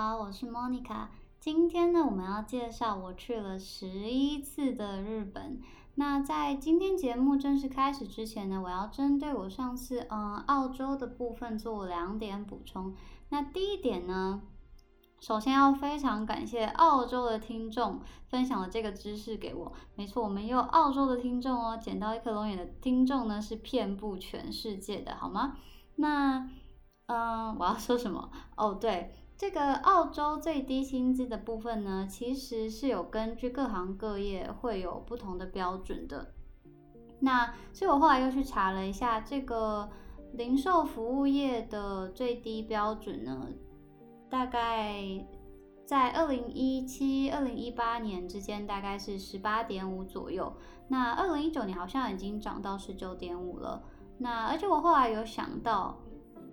好，我是 Monica。今天呢，我们要介绍我去了十一次的日本。那在今天节目正式开始之前呢，我要针对我上次嗯澳洲的部分做两点补充。那第一点呢，首先要非常感谢澳洲的听众分享了这个知识给我。没错，我们有澳洲的听众哦，捡到一颗龙眼的听众呢是遍布全世界的，好吗？那嗯，我要说什么？哦，对。这个澳洲最低薪资的部分呢，其实是有根据各行各业会有不同的标准的。那所以我后来又去查了一下，这个零售服务业的最低标准呢，大概在二零一七、二零一八年之间大概是十八点五左右。那二零一九年好像已经涨到十九点五了。那而且我后来有想到。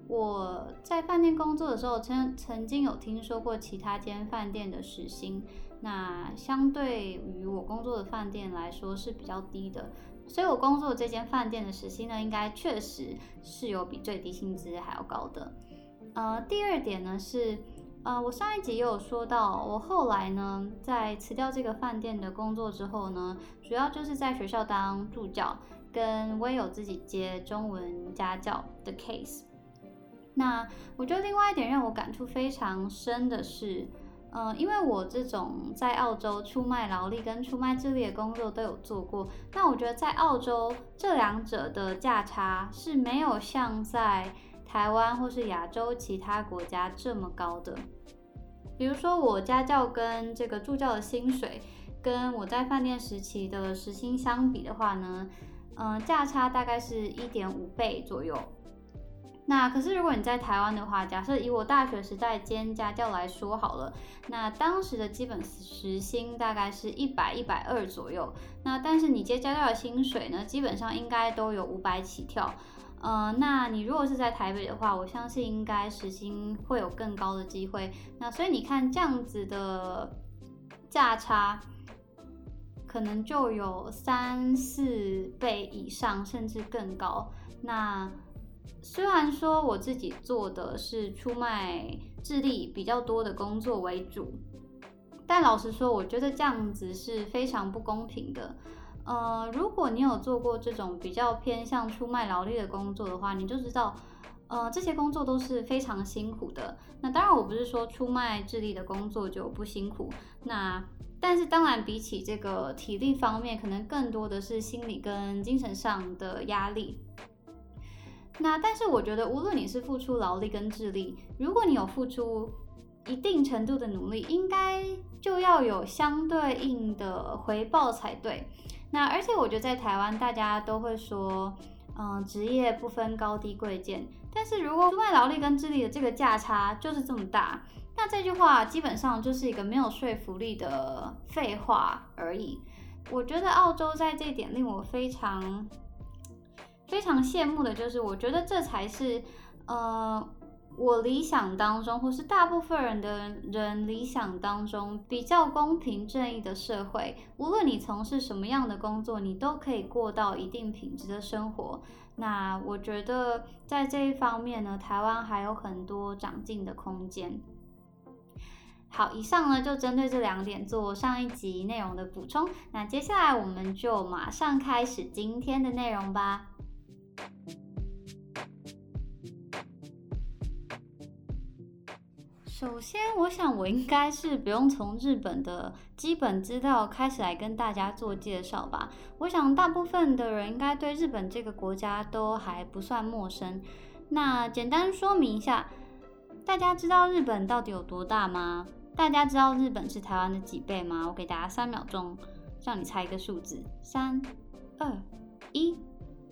我在饭店工作的时候，曾曾经有听说过其他间饭店的时薪，那相对于我工作的饭店来说是比较低的，所以我工作的这间饭店的时薪呢，应该确实是有比最低薪资还要高的。呃，第二点呢是，呃，我上一集也有说到，我后来呢在辞掉这个饭店的工作之后呢，主要就是在学校当助教，跟我也有自己接中文家教的 case。那我觉得另外一点让我感触非常深的是，嗯，因为我这种在澳洲出卖劳力跟出卖智力的工作都有做过，那我觉得在澳洲这两者的价差是没有像在台湾或是亚洲其他国家这么高的。比如说我家教跟这个助教的薪水，跟我在饭店时期的时薪相比的话呢，嗯，价差大概是一点五倍左右。那可是，如果你在台湾的话，假设以我大学时代兼家教来说好了，那当时的基本时薪大概是一百一百二左右。那但是你接家教的薪水呢，基本上应该都有五百起跳。呃，那你如果是在台北的话，我相信应该时薪会有更高的机会。那所以你看这样子的价差，可能就有三四倍以上，甚至更高。那虽然说我自己做的是出卖智力比较多的工作为主，但老实说，我觉得这样子是非常不公平的。呃，如果你有做过这种比较偏向出卖劳力的工作的话，你就知道，呃，这些工作都是非常辛苦的。那当然，我不是说出卖智力的工作就不辛苦，那但是当然比起这个体力方面，可能更多的是心理跟精神上的压力。那但是我觉得，无论你是付出劳力跟智力，如果你有付出一定程度的努力，应该就要有相对应的回报才对。那而且我觉得在台湾，大家都会说，嗯，职业不分高低贵贱。但是如果出卖劳力跟智力的这个价差就是这么大，那这句话基本上就是一个没有说服力的废话而已。我觉得澳洲在这点令我非常。非常羡慕的就是，我觉得这才是，呃，我理想当中，或是大部分人的人理想当中比较公平正义的社会。无论你从事什么样的工作，你都可以过到一定品质的生活。那我觉得在这一方面呢，台湾还有很多长进的空间。好，以上呢就针对这两点做上一集内容的补充。那接下来我们就马上开始今天的内容吧。首先，我想我应该是不用从日本的基本资料开始来跟大家做介绍吧。我想大部分的人应该对日本这个国家都还不算陌生。那简单说明一下，大家知道日本到底有多大吗？大家知道日本是台湾的几倍吗？我给大家三秒钟，让你猜一个数字：三、二、一。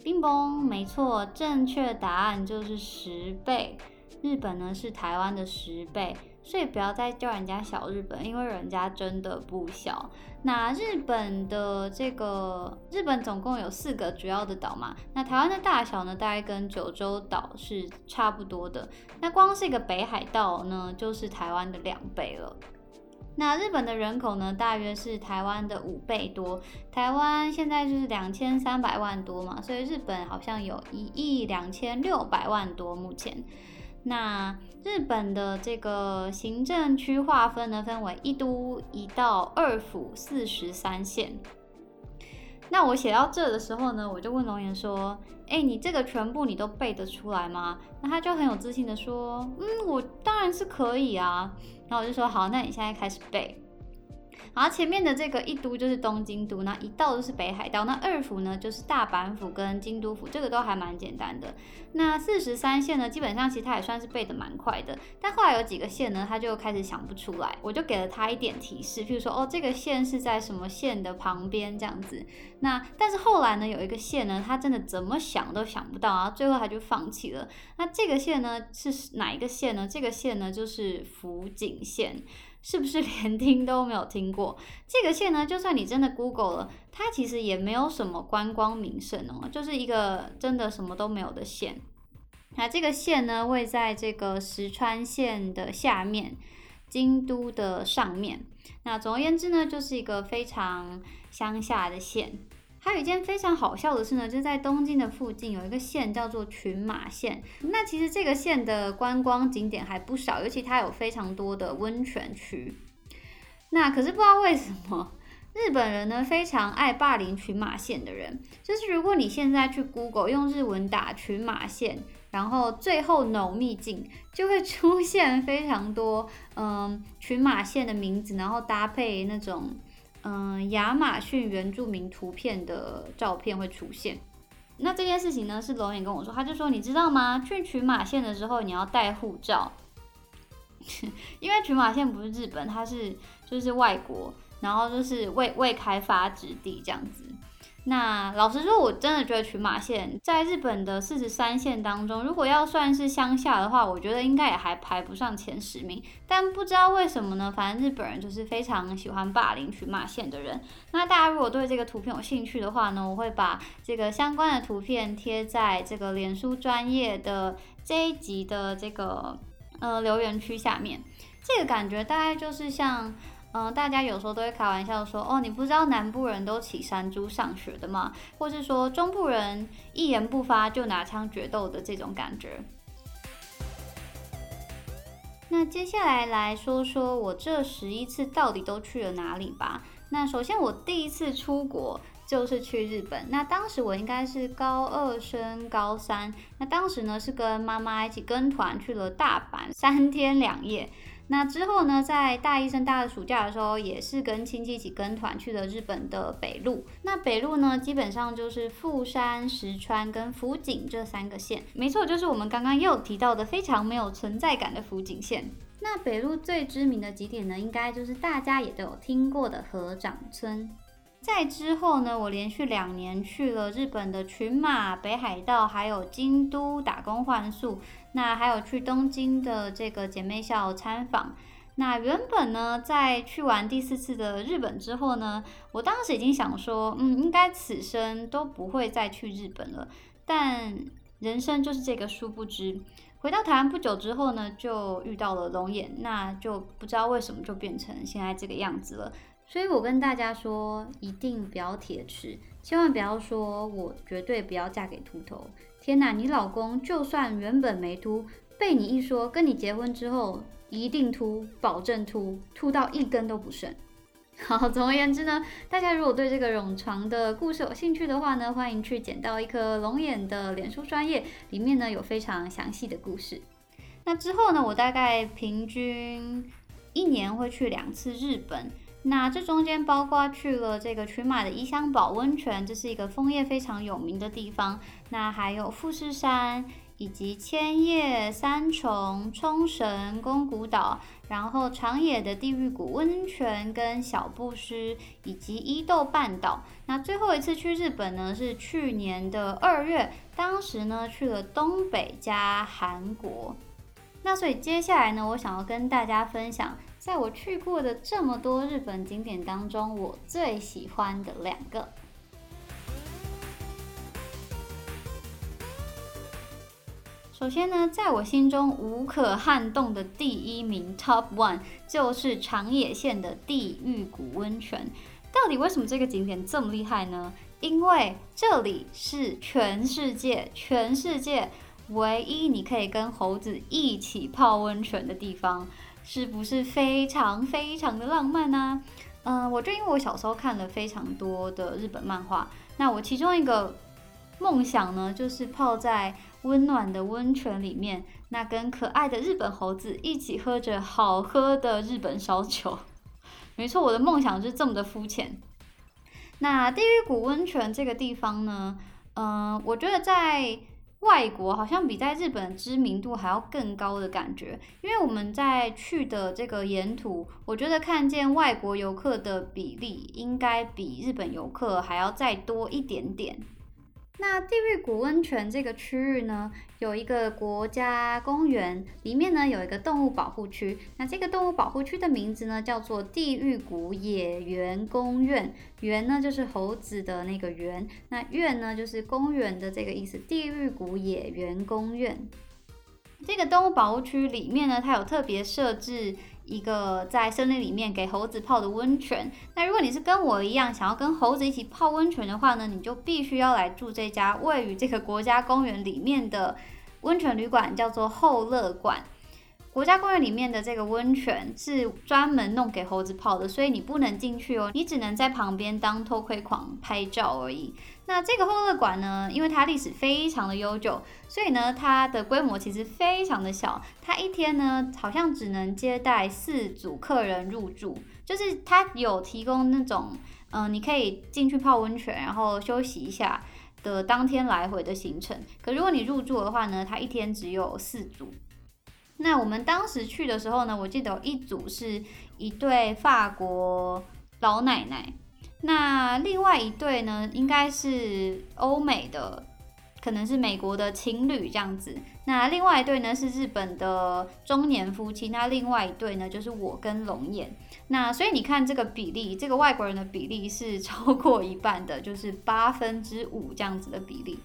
冰崩，没错，正确答案就是十倍。日本呢是台湾的十倍，所以不要再叫人家小日本，因为人家真的不小。那日本的这个日本总共有四个主要的岛嘛，那台湾的大小呢，大概跟九州岛是差不多的。那光是一个北海道呢，就是台湾的两倍了。那日本的人口呢，大约是台湾的五倍多。台湾现在就是两千三百万多嘛，所以日本好像有一亿两千六百万多目前。那日本的这个行政区划分呢，分为一都、一道、二府、四十三县。那我写到这的时候呢，我就问龙岩说：“哎，你这个全部你都背得出来吗？”那他就很有自信的说：“嗯，我当然是可以啊。”然后我就说：“好，那你现在开始背。”然后前面的这个一都就是东京都，那一道就是北海道，那二府呢就是大阪府跟京都府，这个都还蛮简单的。那四十三县呢，基本上其实他也算是背的蛮快的，但后来有几个县呢，他就开始想不出来，我就给了他一点提示，譬如说哦，这个县是在什么县的旁边这样子。那但是后来呢，有一个县呢，他真的怎么想都想不到，然后最后他就放弃了。那这个县呢是哪一个县呢？这个县呢就是福井县。是不是连听都没有听过这个县呢？就算你真的 Google 了，它其实也没有什么观光名胜哦，就是一个真的什么都没有的县。那这个县呢，位在这个石川县的下面，京都的上面。那总而言之呢，就是一个非常乡下的县。还有一件非常好笑的事呢，就是在东京的附近有一个县叫做群马县。那其实这个县的观光景点还不少，尤其它有非常多的温泉区。那可是不知道为什么日本人呢非常爱霸凌群马县的人。就是如果你现在去 Google 用日文打群马县，然后最后 no 秘境，就会出现非常多嗯群马县的名字，然后搭配那种。嗯，亚马逊原住民图片的照片会出现。那这件事情呢，是龙眼跟我说，他就说，你知道吗？去群马县的时候，你要带护照，因为群马县不是日本，它是就是外国，然后就是未未开发之地这样子。那老实说，我真的觉得群马县在日本的四十三县当中，如果要算是乡下的话，我觉得应该也还排不上前十名。但不知道为什么呢？反正日本人就是非常喜欢霸凌群马县的人。那大家如果对这个图片有兴趣的话呢，我会把这个相关的图片贴在这个脸书专业的这一集的这个呃留言区下面。这个感觉大概就是像。嗯，大家有时候都会开玩笑说，哦，你不知道南部人都骑山猪上学的吗？或是说中部人一言不发就拿枪决斗的这种感觉。那接下来来说说我这十一次到底都去了哪里吧。那首先我第一次出国就是去日本，那当时我应该是高二升高三，那当时呢是跟妈妈一起跟团去了大阪三天两夜。那之后呢，在大一升大二暑假的时候，也是跟亲戚一起跟团去了日本的北陆。那北陆呢，基本上就是富山、石川跟福井这三个县。没错，就是我们刚刚又提到的非常没有存在感的福井县。那北陆最知名的景点呢，应该就是大家也都有听过的河长村。在之后呢，我连续两年去了日本的群马、北海道，还有京都打工换宿。那还有去东京的这个姐妹校参访。那原本呢，在去完第四次的日本之后呢，我当时已经想说，嗯，应该此生都不会再去日本了。但人生就是这个，殊不知回到台湾不久之后呢，就遇到了龙眼，那就不知道为什么就变成现在这个样子了。所以我跟大家说，一定不要铁齿，千万不要说我绝对不要嫁给秃头。天哪，你老公就算原本没秃，被你一说跟你结婚之后一定秃，保证秃，秃到一根都不剩。好，总而言之呢，大家如果对这个冗长的故事有兴趣的话呢，欢迎去捡到一颗龙眼的脸书专业，里面呢有非常详细的故事。那之后呢，我大概平均一年会去两次日本。那这中间包括去了这个群马的伊香保温泉，这是一个枫叶非常有名的地方。那还有富士山，以及千叶、三重、冲绳、宫古岛，然后长野的地狱谷温泉跟小布施，以及伊豆半岛。那最后一次去日本呢，是去年的二月，当时呢去了东北加韩国。那所以接下来呢，我想要跟大家分享。在我去过的这么多日本景点当中，我最喜欢的两个。首先呢，在我心中无可撼动的第一名 （Top One） 就是长野县的地狱谷温泉。到底为什么这个景点这么厉害呢？因为这里是全世界、全世界唯一你可以跟猴子一起泡温泉的地方，是不是非常非常的浪漫呢？嗯，我就因为我小时候看了非常多的日本漫画，那我其中一个梦想呢，就是泡在温暖的温泉里面，那跟可爱的日本猴子一起喝着好喝的日本烧酒。没错，我的梦想就是这么的肤浅。那地狱谷温泉这个地方呢，嗯，我觉得在外国好像比在日本知名度还要更高的感觉，因为我们在去的这个沿途，我觉得看见外国游客的比例应该比日本游客还要再多一点点。那地狱谷温泉这个区域呢，有一个国家公园，里面呢有一个动物保护区。那这个动物保护区的名字呢叫做地狱谷野园公园，园呢就是猴子的那个园，那园呢就是公园的这个意思。地狱谷野园公园这个动物保护区里面呢，它有特别设置。一个在森林里面给猴子泡的温泉。那如果你是跟我一样想要跟猴子一起泡温泉的话呢，你就必须要来住这家位于这个国家公园里面的温泉旅馆，叫做后乐馆。国家公园里面的这个温泉是专门弄给猴子泡的，所以你不能进去哦，你只能在旁边当偷窥狂拍照而已。那这个后乐馆呢，因为它历史非常的悠久，所以呢，它的规模其实非常的小。它一天呢，好像只能接待四组客人入住，就是它有提供那种，嗯，你可以进去泡温泉，然后休息一下的当天来回的行程。可如果你入住的话呢，它一天只有四组。那我们当时去的时候呢，我记得有一组是一对法国老奶奶，那另外一对呢，应该是欧美的，可能是美国的情侣这样子。那另外一对呢是日本的中年夫妻，那另外一对呢就是我跟龙眼。那所以你看这个比例，这个外国人的比例是超过一半的，就是八分之五这样子的比例。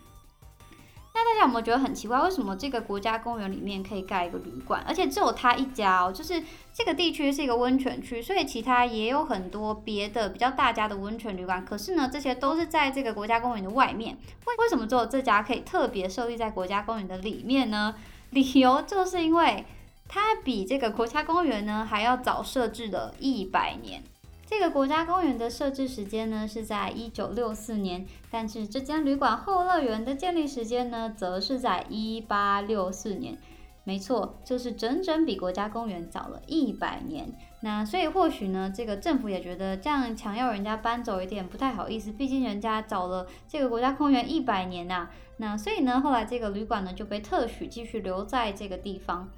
那大家有没有觉得很奇怪？为什么这个国家公园里面可以盖一个旅馆，而且只有他一家哦？就是这个地区是一个温泉区，所以其他也有很多别的比较大家的温泉旅馆。可是呢，这些都是在这个国家公园的外面。为为什么只有这家可以特别设立在国家公园的里面呢？理由就是因为它比这个国家公园呢还要早设置了一百年。这个国家公园的设置时间呢是在一九六四年，但是这间旅馆后乐园的建立时间呢，则是在一八六四年。没错，就是整整比国家公园早了一百年。那所以或许呢，这个政府也觉得这样强要人家搬走一点不太好意思，毕竟人家找了这个国家公园一百年呐。那所以呢，后来这个旅馆呢就被特许继续留在这个地方。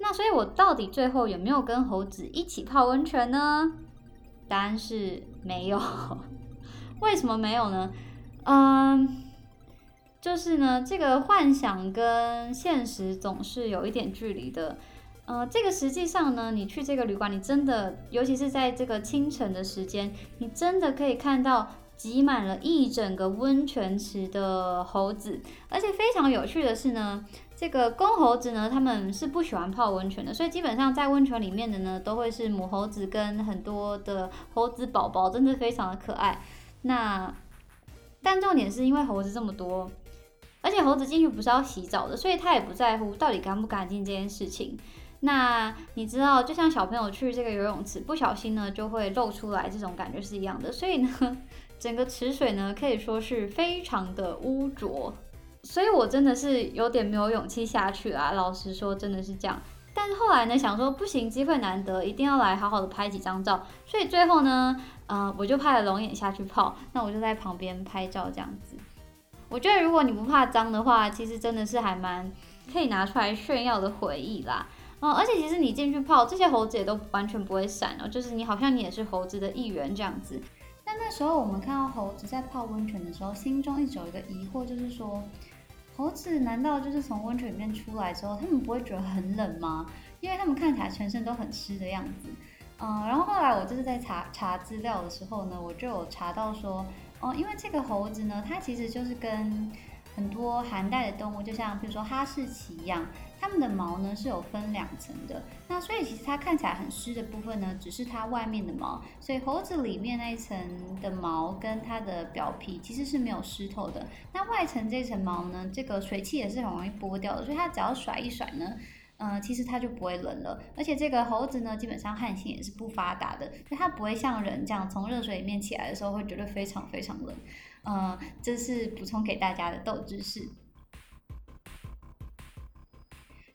那所以我到底最后有没有跟猴子一起泡温泉呢？答案是没有，为什么没有呢？嗯，就是呢，这个幻想跟现实总是有一点距离的。呃，这个实际上呢，你去这个旅馆，你真的，尤其是在这个清晨的时间，你真的可以看到挤满了一整个温泉池的猴子，而且非常有趣的是呢。这个公猴子呢，他们是不喜欢泡温泉的，所以基本上在温泉里面的呢，都会是母猴子跟很多的猴子宝宝，真的非常的可爱。那但重点是因为猴子这么多，而且猴子进去不是要洗澡的，所以他也不在乎到底干不干净这件事情。那你知道，就像小朋友去这个游泳池，不小心呢就会露出来，这种感觉是一样的。所以呢，整个池水呢可以说是非常的污浊。所以我真的是有点没有勇气下去啦，老实说真的是这样。但是后来呢，想说不行，机会难得，一定要来好好的拍几张照。所以最后呢，嗯，我就派了龙眼下去泡，那我就在旁边拍照这样子。我觉得如果你不怕脏的话，其实真的是还蛮可以拿出来炫耀的回忆啦。嗯，而且其实你进去泡，这些猴子也都完全不会闪哦，就是你好像你也是猴子的一员这样子。但那时候我们看到猴子在泡温泉的时候，心中一直有一个疑惑，就是说。猴子难道就是从温泉里面出来之后，他们不会觉得很冷吗？因为他们看起来全身都很湿的样子。嗯，然后后来我就是在查查资料的时候呢，我就有查到说，哦，因为这个猴子呢，它其实就是跟很多寒带的动物，就像比如说哈士奇一样，它们的毛呢是有分两层的。那所以其实它看起来很湿的部分呢，只是它外面的毛。所以猴子里面那一层的毛跟它的表皮其实是没有湿透的。那外层这层毛呢，这个水汽也是很容易剥掉的，所以它只要甩一甩呢。嗯，其实它就不会冷了，而且这个猴子呢，基本上汗腺也是不发达的，所以它不会像人这样从热水里面起来的时候会觉得非常非常冷。嗯，这是补充给大家的豆知识。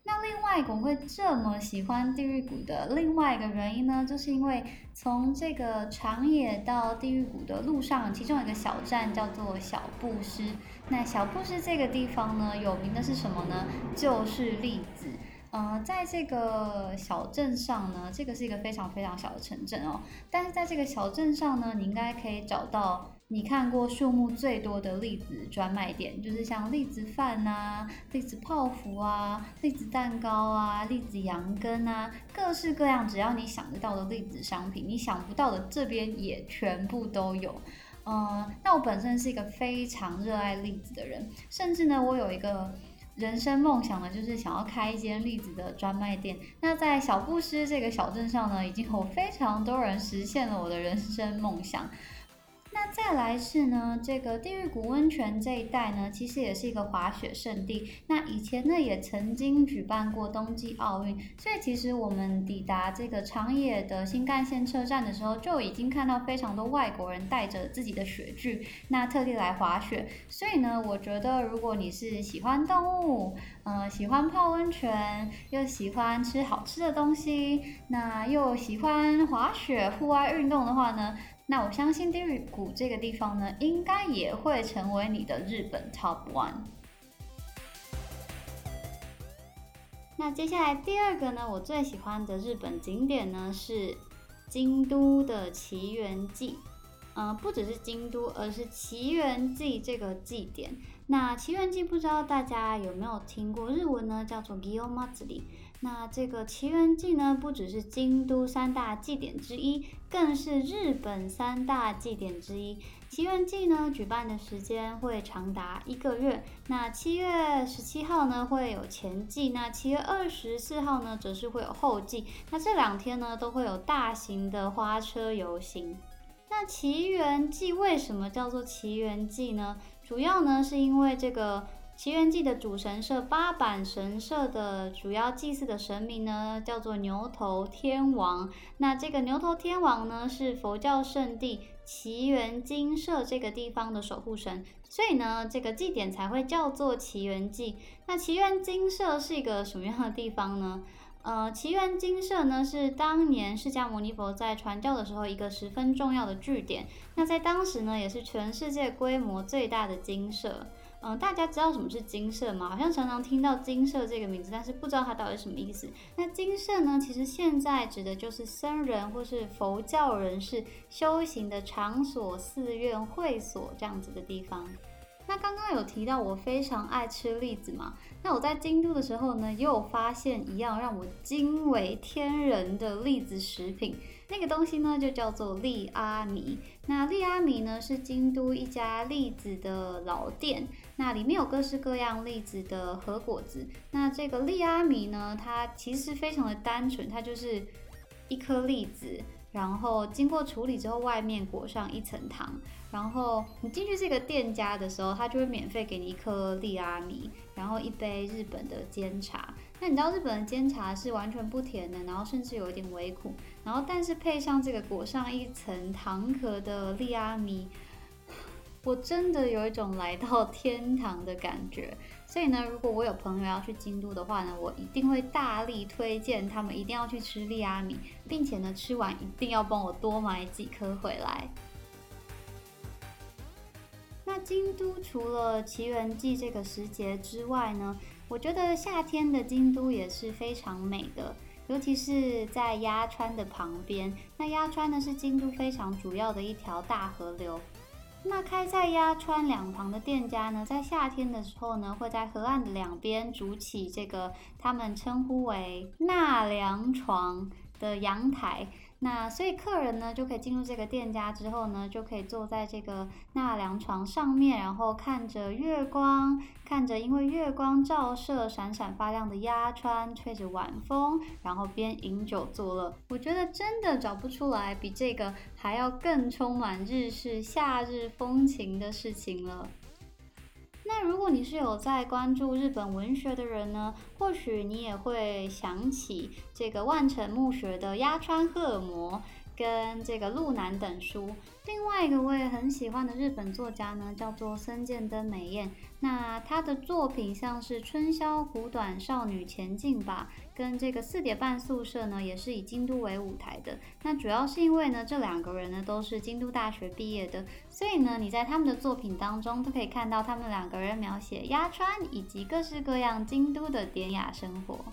那另外，我会这么喜欢地狱谷的另外一个原因呢，就是因为从这个长野到地狱谷的路上，其中有一个小站叫做小布施。那小布施这个地方呢，有名的是什么呢？就是栗子。呃，在这个小镇上呢，这个是一个非常非常小的城镇哦。但是在这个小镇上呢，你应该可以找到你看过数目最多的栗子专卖店，就是像栗子饭啊、栗子泡芙啊、栗子蛋糕啊、栗子羊羹啊，各式各样，只要你想得到的栗子商品，你想不到的这边也全部都有。嗯，那我本身是一个非常热爱栗子的人，甚至呢，我有一个。人生梦想呢，就是想要开一间栗子的专卖店。那在小布施这个小镇上呢，已经有非常多人实现了我的人生梦想。那再来是呢，这个地狱谷温泉这一带呢，其实也是一个滑雪胜地。那以前呢，也曾经举办过冬季奥运，所以其实我们抵达这个长野的新干线车站的时候，就已经看到非常多外国人带着自己的雪具，那特地来滑雪。所以呢，我觉得如果你是喜欢动物，呃，喜欢泡温泉，又喜欢吃好吃的东西，那又喜欢滑雪、户外运动的话呢？那我相信地狱谷这个地方呢，应该也会成为你的日本 top one。那接下来第二个呢，我最喜欢的日本景点呢是京都的奇缘祭。嗯，不只是京都，而是奇缘祭这个祭典。那奇缘祭不知道大家有没有听过？日文呢叫做 Gyomatsuri。那这个奇缘祭呢，不只是京都三大祭典之一，更是日本三大祭典之一。奇缘祭呢，举办的时间会长达一个月。那七月十七号呢，会有前祭；那七月二十四号呢，则是会有后祭。那这两天呢，都会有大型的花车游行。那奇缘祭为什么叫做奇缘祭呢？主要呢，是因为这个。奇缘祭的主神社八坂神社的主要祭祀的神明呢，叫做牛头天王。那这个牛头天王呢，是佛教圣地奇缘精舍这个地方的守护神，所以呢，这个祭典才会叫做奇缘祭。那奇缘精舍是一个什么样的地方呢？呃，奇缘精舍呢，是当年释迦牟尼佛在传教的时候一个十分重要的据点。那在当时呢，也是全世界规模最大的精舍。嗯，大家知道什么是金舍吗？好像常常听到金舍这个名字，但是不知道它到底什么意思。那金舍呢，其实现在指的就是僧人或是佛教人士修行的场所、寺院、会所这样子的地方。那刚刚有提到我非常爱吃栗子嘛？那我在京都的时候呢，又发现一样让我惊为天人的栗子食品。那个东西呢，就叫做利阿米。那利阿米呢，是京都一家栗子的老店。那里面有各式各样栗子的核果子。那这个利阿米呢，它其实非常的单纯，它就是一颗栗子。然后经过处理之后，外面裹上一层糖。然后你进去这个店家的时候，他就会免费给你一颗利阿米，然后一杯日本的煎茶。那你知道日本的煎茶是完全不甜的，然后甚至有一点微苦。然后但是配上这个裹上一层糖壳的利阿米，我真的有一种来到天堂的感觉。所以呢，如果我有朋友要去京都的话呢，我一定会大力推荐他们一定要去吃利阿米，并且呢，吃完一定要帮我多买几颗回来。那京都除了奇缘记这个时节之外呢，我觉得夏天的京都也是非常美的，尤其是在鸭川的旁边。那鸭川呢是京都非常主要的一条大河流。那开在鸭川两旁的店家呢，在夏天的时候呢，会在河岸的两边筑起这个他们称呼为纳凉床的阳台。那所以客人呢就可以进入这个店家之后呢，就可以坐在这个纳凉床上面，然后看着月光，看着因为月光照射闪闪发亮的鸭川，吹着晚风，然后边饮酒作乐。我觉得真的找不出来比这个还要更充满日式夏日风情的事情了。那如果你是有在关注日本文学的人呢，或许你也会想起这个万城墓穴的《鸭川荷尔摩》。跟这个路南等书，另外一个我也很喜欢的日本作家呢，叫做森见登美彦。那他的作品像是《春宵苦短，少女前进吧》，跟这个四点半宿舍呢，也是以京都为舞台的。那主要是因为呢，这两个人呢都是京都大学毕业的，所以呢，你在他们的作品当中都可以看到他们两个人描写鸭川以及各式各样京都的典雅生活。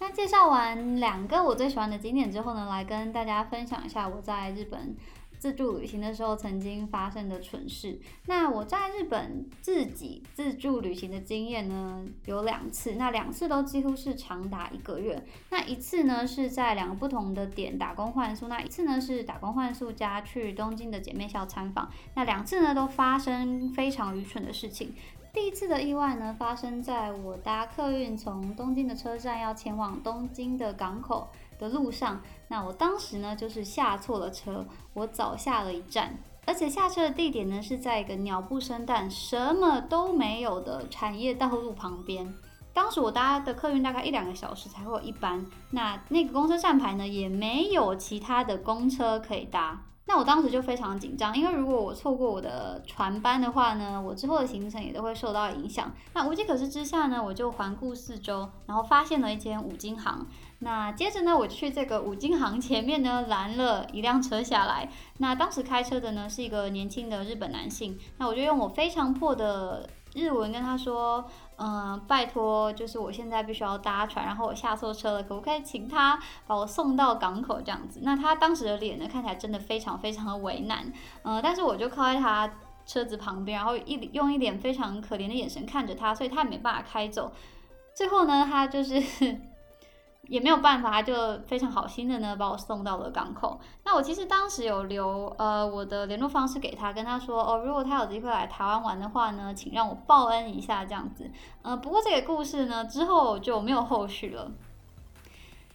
那介绍完两个我最喜欢的景点之后呢，来跟大家分享一下我在日本自助旅行的时候曾经发生的蠢事。那我在日本自己自助旅行的经验呢有两次，那两次都几乎是长达一个月。那一次呢是在两个不同的点打工换宿，那一次呢是打工换宿加去东京的姐妹校参访。那两次呢都发生非常愚蠢的事情。第一次的意外呢，发生在我搭客运从东京的车站要前往东京的港口的路上。那我当时呢，就是下错了车，我早下了一站，而且下车的地点呢是在一个鸟不生蛋、什么都没有的产业道路旁边。当时我搭的客运大概一两个小时才会有一班，那那个公车站牌呢也没有其他的公车可以搭。那我当时就非常紧张，因为如果我错过我的船班的话呢，我之后的行程也都会受到影响。那无计可施之下呢，我就环顾四周，然后发现了一间五金行。那接着呢，我去这个五金行前面呢拦了一辆车下来。那当时开车的呢是一个年轻的日本男性。那我就用我非常破的日文跟他说。嗯，拜托，就是我现在必须要搭船，然后我下错车了，可不可以请他把我送到港口这样子？那他当时的脸呢，看起来真的非常非常的为难。嗯，但是我就靠在他车子旁边，然后一用一点非常可怜的眼神看着他，所以他也没办法开走。最后呢，他就是。也没有办法，就非常好心的呢，把我送到了港口。那我其实当时有留呃我的联络方式给他，跟他说哦，如果他有机会来台湾玩的话呢，请让我报恩一下这样子。呃，不过这个故事呢之后就没有后续了。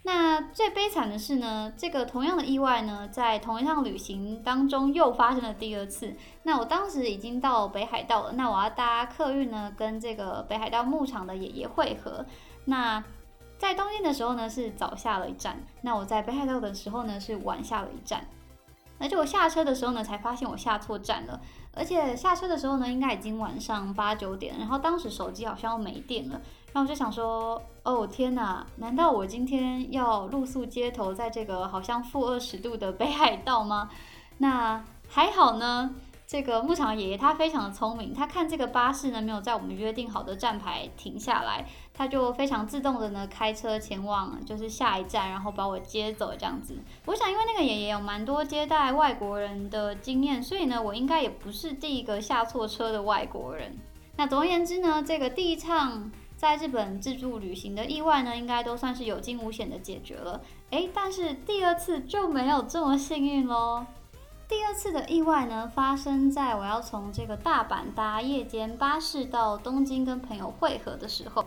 那最悲惨的是呢，这个同样的意外呢，在同一趟旅行当中又发生了第二次。那我当时已经到北海道了，那我要搭客运呢，跟这个北海道牧场的爷爷会合。那在东京的时候呢，是早下了一站；那我在北海道的时候呢，是晚下了一站。而且我下车的时候呢，才发现我下错站了。而且下车的时候呢，应该已经晚上八九点，然后当时手机好像没电了。然后我就想说，哦天哪，难道我今天要露宿街头，在这个好像负二十度的北海道吗？那还好呢。这个牧场爷爷他非常的聪明，他看这个巴士呢没有在我们约定好的站牌停下来，他就非常自动的呢开车前往就是下一站，然后把我接走这样子。我想因为那个爷爷有蛮多接待外国人的经验，所以呢我应该也不是第一个下错车的外国人。那总而言之呢，这个第一趟在日本自助旅行的意外呢，应该都算是有惊无险的解决了。诶，但是第二次就没有这么幸运喽。第二次的意外呢，发生在我要从这个大阪搭夜间巴士到东京跟朋友会合的时候。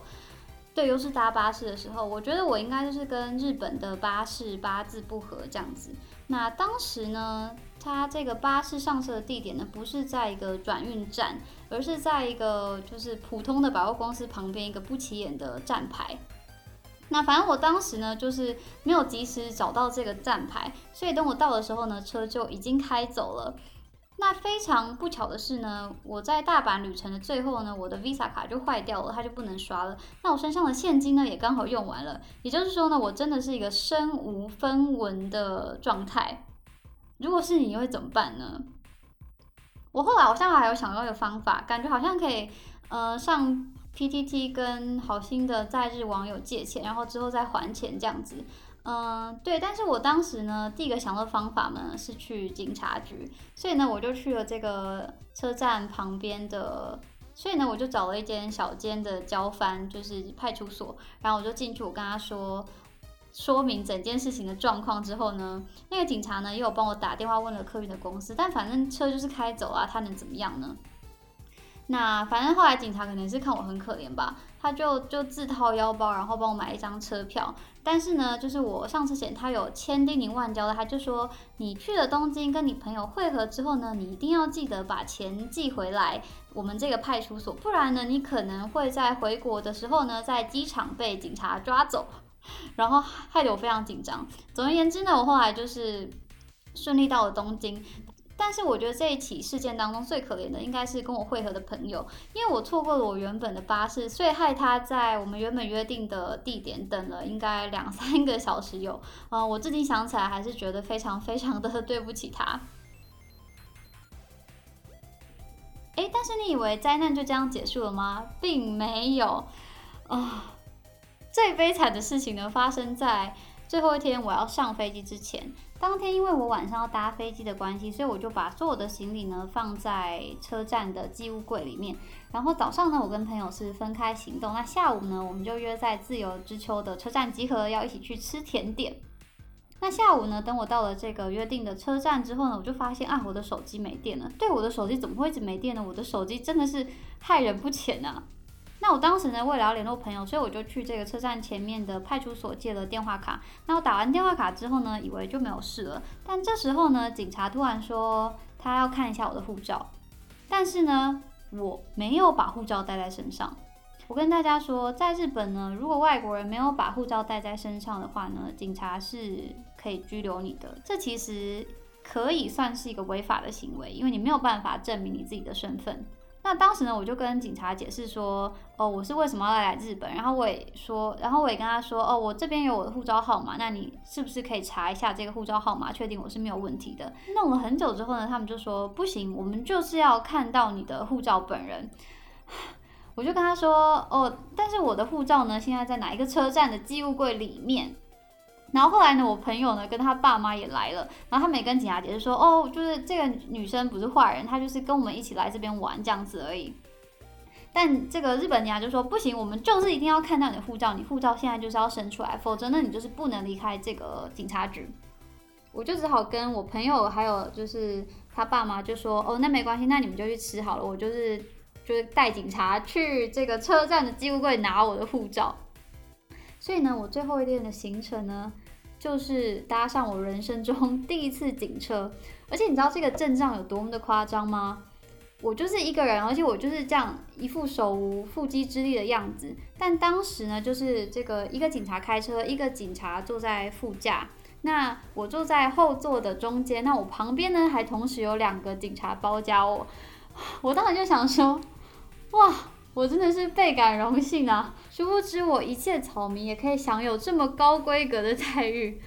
对，又是搭巴士的时候，我觉得我应该就是跟日本的巴士八字不合这样子。那当时呢，它这个巴士上车的地点呢，不是在一个转运站，而是在一个就是普通的百货公司旁边一个不起眼的站牌。那反正我当时呢，就是没有及时找到这个站牌，所以等我到的时候呢，车就已经开走了。那非常不巧的是呢，我在大阪旅程的最后呢，我的 Visa 卡就坏掉了，它就不能刷了。那我身上的现金呢，也刚好用完了。也就是说呢，我真的是一个身无分文的状态。如果是你，你会怎么办呢？我后来好像还有想到一个方法，感觉好像可以，呃，上。P.T.T 跟好心的在日网友借钱，然后之后再还钱这样子，嗯，对。但是我当时呢，第一个想到方法呢是去警察局，所以呢我就去了这个车站旁边的，所以呢我就找了一间小间的交番，就是派出所，然后我就进去，我跟他说。说明整件事情的状况之后呢，那个警察呢也有帮我打电话问了客运的公司，但反正车就是开走啊，他能怎么样呢？那反正后来警察可能是看我很可怜吧，他就就自掏腰包，然后帮我买一张车票。但是呢，就是我上车前他有千叮咛万交的，他就说你去了东京跟你朋友会合之后呢，你一定要记得把钱寄回来我们这个派出所，不然呢，你可能会在回国的时候呢，在机场被警察抓走，然后害得我非常紧张。总而言之呢，我后来就是顺利到了东京。但是我觉得这一起事件当中最可怜的应该是跟我会合的朋友，因为我错过了我原本的巴士，所以害他在我们原本约定的地点等了应该两三个小时有。呃，我至今想起来还是觉得非常非常的对不起他。哎，但是你以为灾难就这样结束了吗？并没有啊，最悲惨的事情呢发生在最后一天我要上飞机之前。当天因为我晚上要搭飞机的关系，所以我就把所有的行李呢放在车站的寄物柜里面。然后早上呢，我跟朋友是分开行动。那下午呢，我们就约在自由之丘的车站集合，要一起去吃甜点。那下午呢，等我到了这个约定的车站之后呢，我就发现啊，我的手机没电了。对，我的手机怎么会一直没电呢？我的手机真的是害人不浅啊！那我当时呢，为了要联络朋友，所以我就去这个车站前面的派出所借了电话卡。那我打完电话卡之后呢，以为就没有事了。但这时候呢，警察突然说他要看一下我的护照，但是呢，我没有把护照带在身上。我跟大家说，在日本呢，如果外国人没有把护照带在身上的话呢，警察是可以拘留你的。这其实可以算是一个违法的行为，因为你没有办法证明你自己的身份。那当时呢，我就跟警察解释说，哦，我是为什么要来日本，然后我也说，然后我也跟他说，哦，我这边有我的护照号码，那你是不是可以查一下这个护照号码，确定我是没有问题的？弄了很久之后呢，他们就说不行，我们就是要看到你的护照本人。我就跟他说，哦，但是我的护照呢，现在在哪一个车站的寄物柜里面？然后后来呢，我朋友呢跟他爸妈也来了，然后他们也跟警察解释说，哦，就是这个女生不是坏人，她就是跟我们一起来这边玩这样子而已。但这个日本警察就说不行，我们就是一定要看到你的护照，你护照现在就是要伸出来，否则呢你就是不能离开这个警察局。我就只好跟我朋友还有就是他爸妈就说，哦，那没关系，那你们就去吃好了，我就是就是带警察去这个车站的寄物柜拿我的护照。所以呢，我最后一天的行程呢，就是搭上我人生中第一次警车。而且你知道这个阵仗有多么的夸张吗？我就是一个人，而且我就是这样一副手无缚鸡之力的样子。但当时呢，就是这个一个警察开车，一个警察坐在副驾，那我坐在后座的中间，那我旁边呢还同时有两个警察包夹我。我当时就想说，哇！我真的是倍感荣幸啊！殊不知我一介草民也可以享有这么高规格的待遇。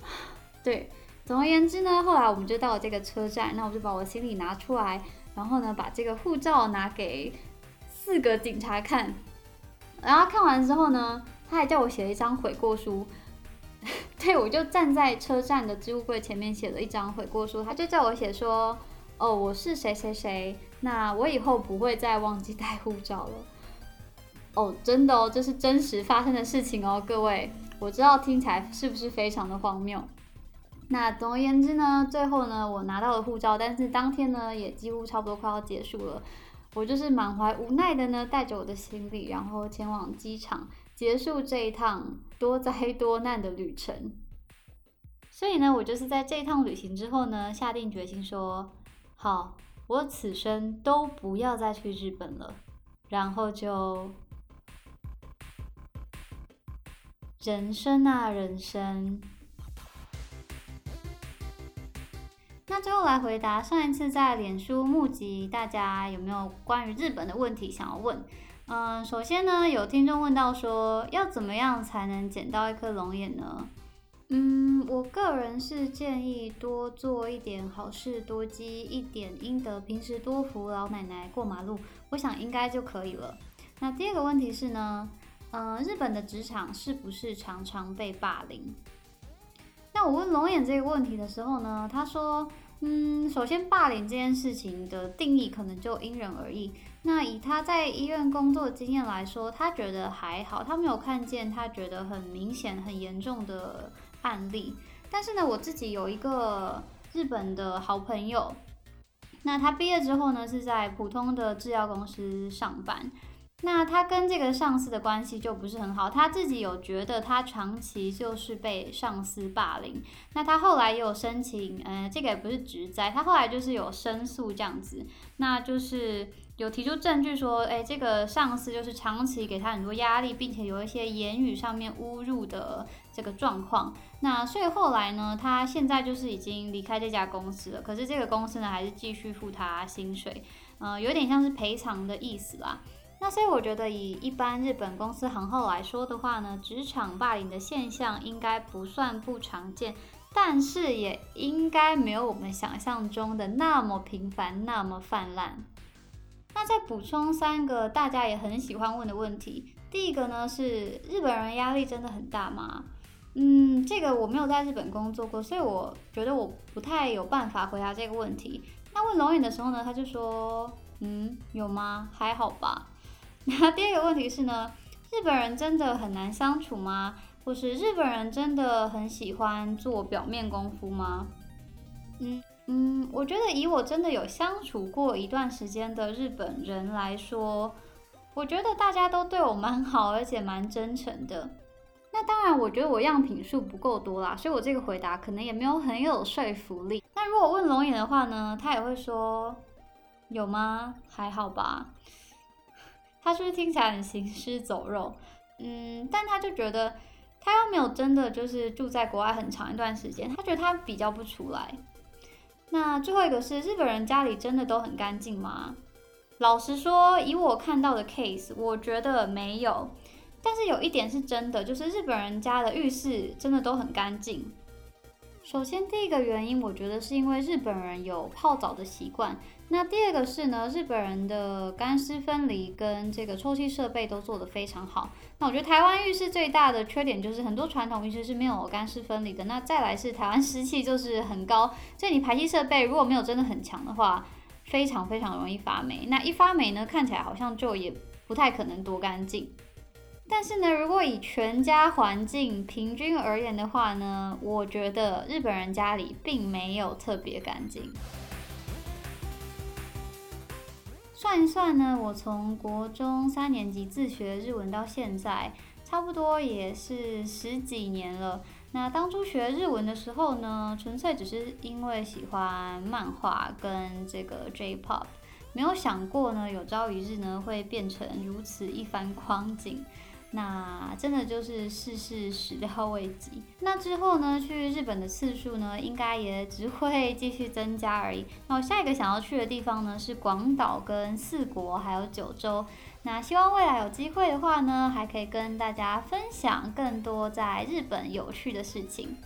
对，总而言之呢，后来我们就到了这个车站，那我就把我行李拿出来，然后呢，把这个护照拿给四个警察看。然后看完之后呢，他还叫我写了一张悔过书。对，我就站在车站的置物柜前面写了一张悔过书，他就叫我写说。哦，我是谁谁谁，那我以后不会再忘记带护照了。哦，真的哦，这是真实发生的事情哦，各位，我知道听起来是不是非常的荒谬？那总而言之呢，最后呢，我拿到了护照，但是当天呢，也几乎差不多快要结束了，我就是满怀无奈的呢，带着我的行李，然后前往机场，结束这一趟多灾 多难的旅程。所以呢，我就是在这一趟旅行之后呢，下定决心说。好，我此生都不要再去日本了，然后就人生啊，人生。那最后来回答上一次在脸书募集大家有没有关于日本的问题想要问。嗯，首先呢，有听众问到说，要怎么样才能捡到一颗龙眼呢？嗯，我个人是建议多做一点好事，多积一点阴德，平时多扶老奶奶过马路，我想应该就可以了。那第二个问题是呢，呃，日本的职场是不是常常被霸凌？那我问龙眼这个问题的时候呢，他说，嗯，首先霸凌这件事情的定义可能就因人而异。那以他在医院工作经验来说，他觉得还好，他没有看见他觉得很明显、很严重的案例。但是呢，我自己有一个日本的好朋友，那他毕业之后呢，是在普通的制药公司上班。那他跟这个上司的关系就不是很好，他自己有觉得他长期就是被上司霸凌。那他后来也有申请，呃，这个也不是职灾，他后来就是有申诉这样子，那就是有提出证据说，哎，这个上司就是长期给他很多压力，并且有一些言语上面侮辱的这个状况。那所以后来呢，他现在就是已经离开这家公司了，可是这个公司呢还是继续付他薪水，呃，有点像是赔偿的意思啦。那所以我觉得，以一般日本公司行号来说的话呢，职场霸凌的现象应该不算不常见，但是也应该没有我们想象中的那么频繁、那么泛滥。那再补充三个大家也很喜欢问的问题，第一个呢是日本人压力真的很大吗？嗯，这个我没有在日本工作过，所以我觉得我不太有办法回答这个问题。那问龙影的时候呢，他就说，嗯，有吗？还好吧。那第二个问题是呢，日本人真的很难相处吗？或是日本人真的很喜欢做表面功夫吗？嗯嗯，我觉得以我真的有相处过一段时间的日本人来说，我觉得大家都对我蛮好，而且蛮真诚的。那当然，我觉得我样品数不够多啦，所以我这个回答可能也没有很有说服力。那如果问龙眼的话呢，他也会说有吗？还好吧。他是不是听起来很行尸走肉？嗯，但他就觉得他又没有真的就是住在国外很长一段时间，他觉得他比较不出来。那最后一个是日本人家里真的都很干净吗？老实说，以我看到的 case，我觉得没有。但是有一点是真的，就是日本人家的浴室真的都很干净。首先，第一个原因，我觉得是因为日本人有泡澡的习惯。那第二个是呢，日本人的干湿分离跟这个抽气设备都做得非常好。那我觉得台湾浴室最大的缺点就是很多传统浴室是没有干湿分离的。那再来是台湾湿气就是很高，所以你排气设备如果没有真的很强的话，非常非常容易发霉。那一发霉呢，看起来好像就也不太可能多干净。但是呢，如果以全家环境平均而言的话呢，我觉得日本人家里并没有特别干净。算一算呢，我从国中三年级自学日文到现在，差不多也是十几年了。那当初学日文的时候呢，纯粹只是因为喜欢漫画跟这个 J-pop，没有想过呢，有朝一日呢会变成如此一番光景。那真的就是事事始料未及。那之后呢，去日本的次数呢，应该也只会继续增加而已。那我下一个想要去的地方呢，是广岛、跟四国，还有九州。那希望未来有机会的话呢，还可以跟大家分享更多在日本有趣的事情。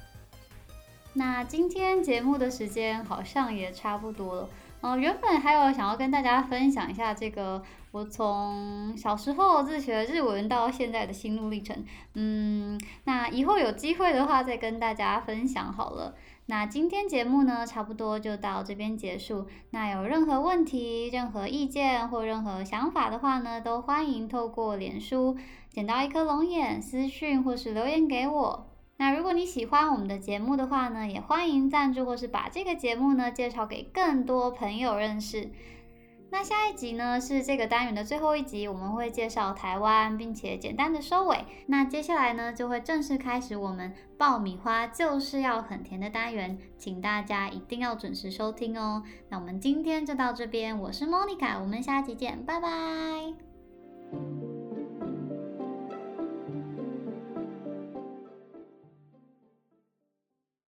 那今天节目的时间好像也差不多了。呃，原本还有想要跟大家分享一下这个。我从小时候自学日文到现在的心路历程，嗯，那以后有机会的话再跟大家分享好了。那今天节目呢，差不多就到这边结束。那有任何问题、任何意见或任何想法的话呢，都欢迎透过脸书捡到一颗龙眼私讯或是留言给我。那如果你喜欢我们的节目的话呢，也欢迎赞助或是把这个节目呢介绍给更多朋友认识。那下一集呢是这个单元的最后一集，我们会介绍台湾，并且简单的收尾。那接下来呢就会正式开始我们爆米花就是要很甜的单元，请大家一定要准时收听哦。那我们今天就到这边，我是 Monica，我们下集见，拜拜。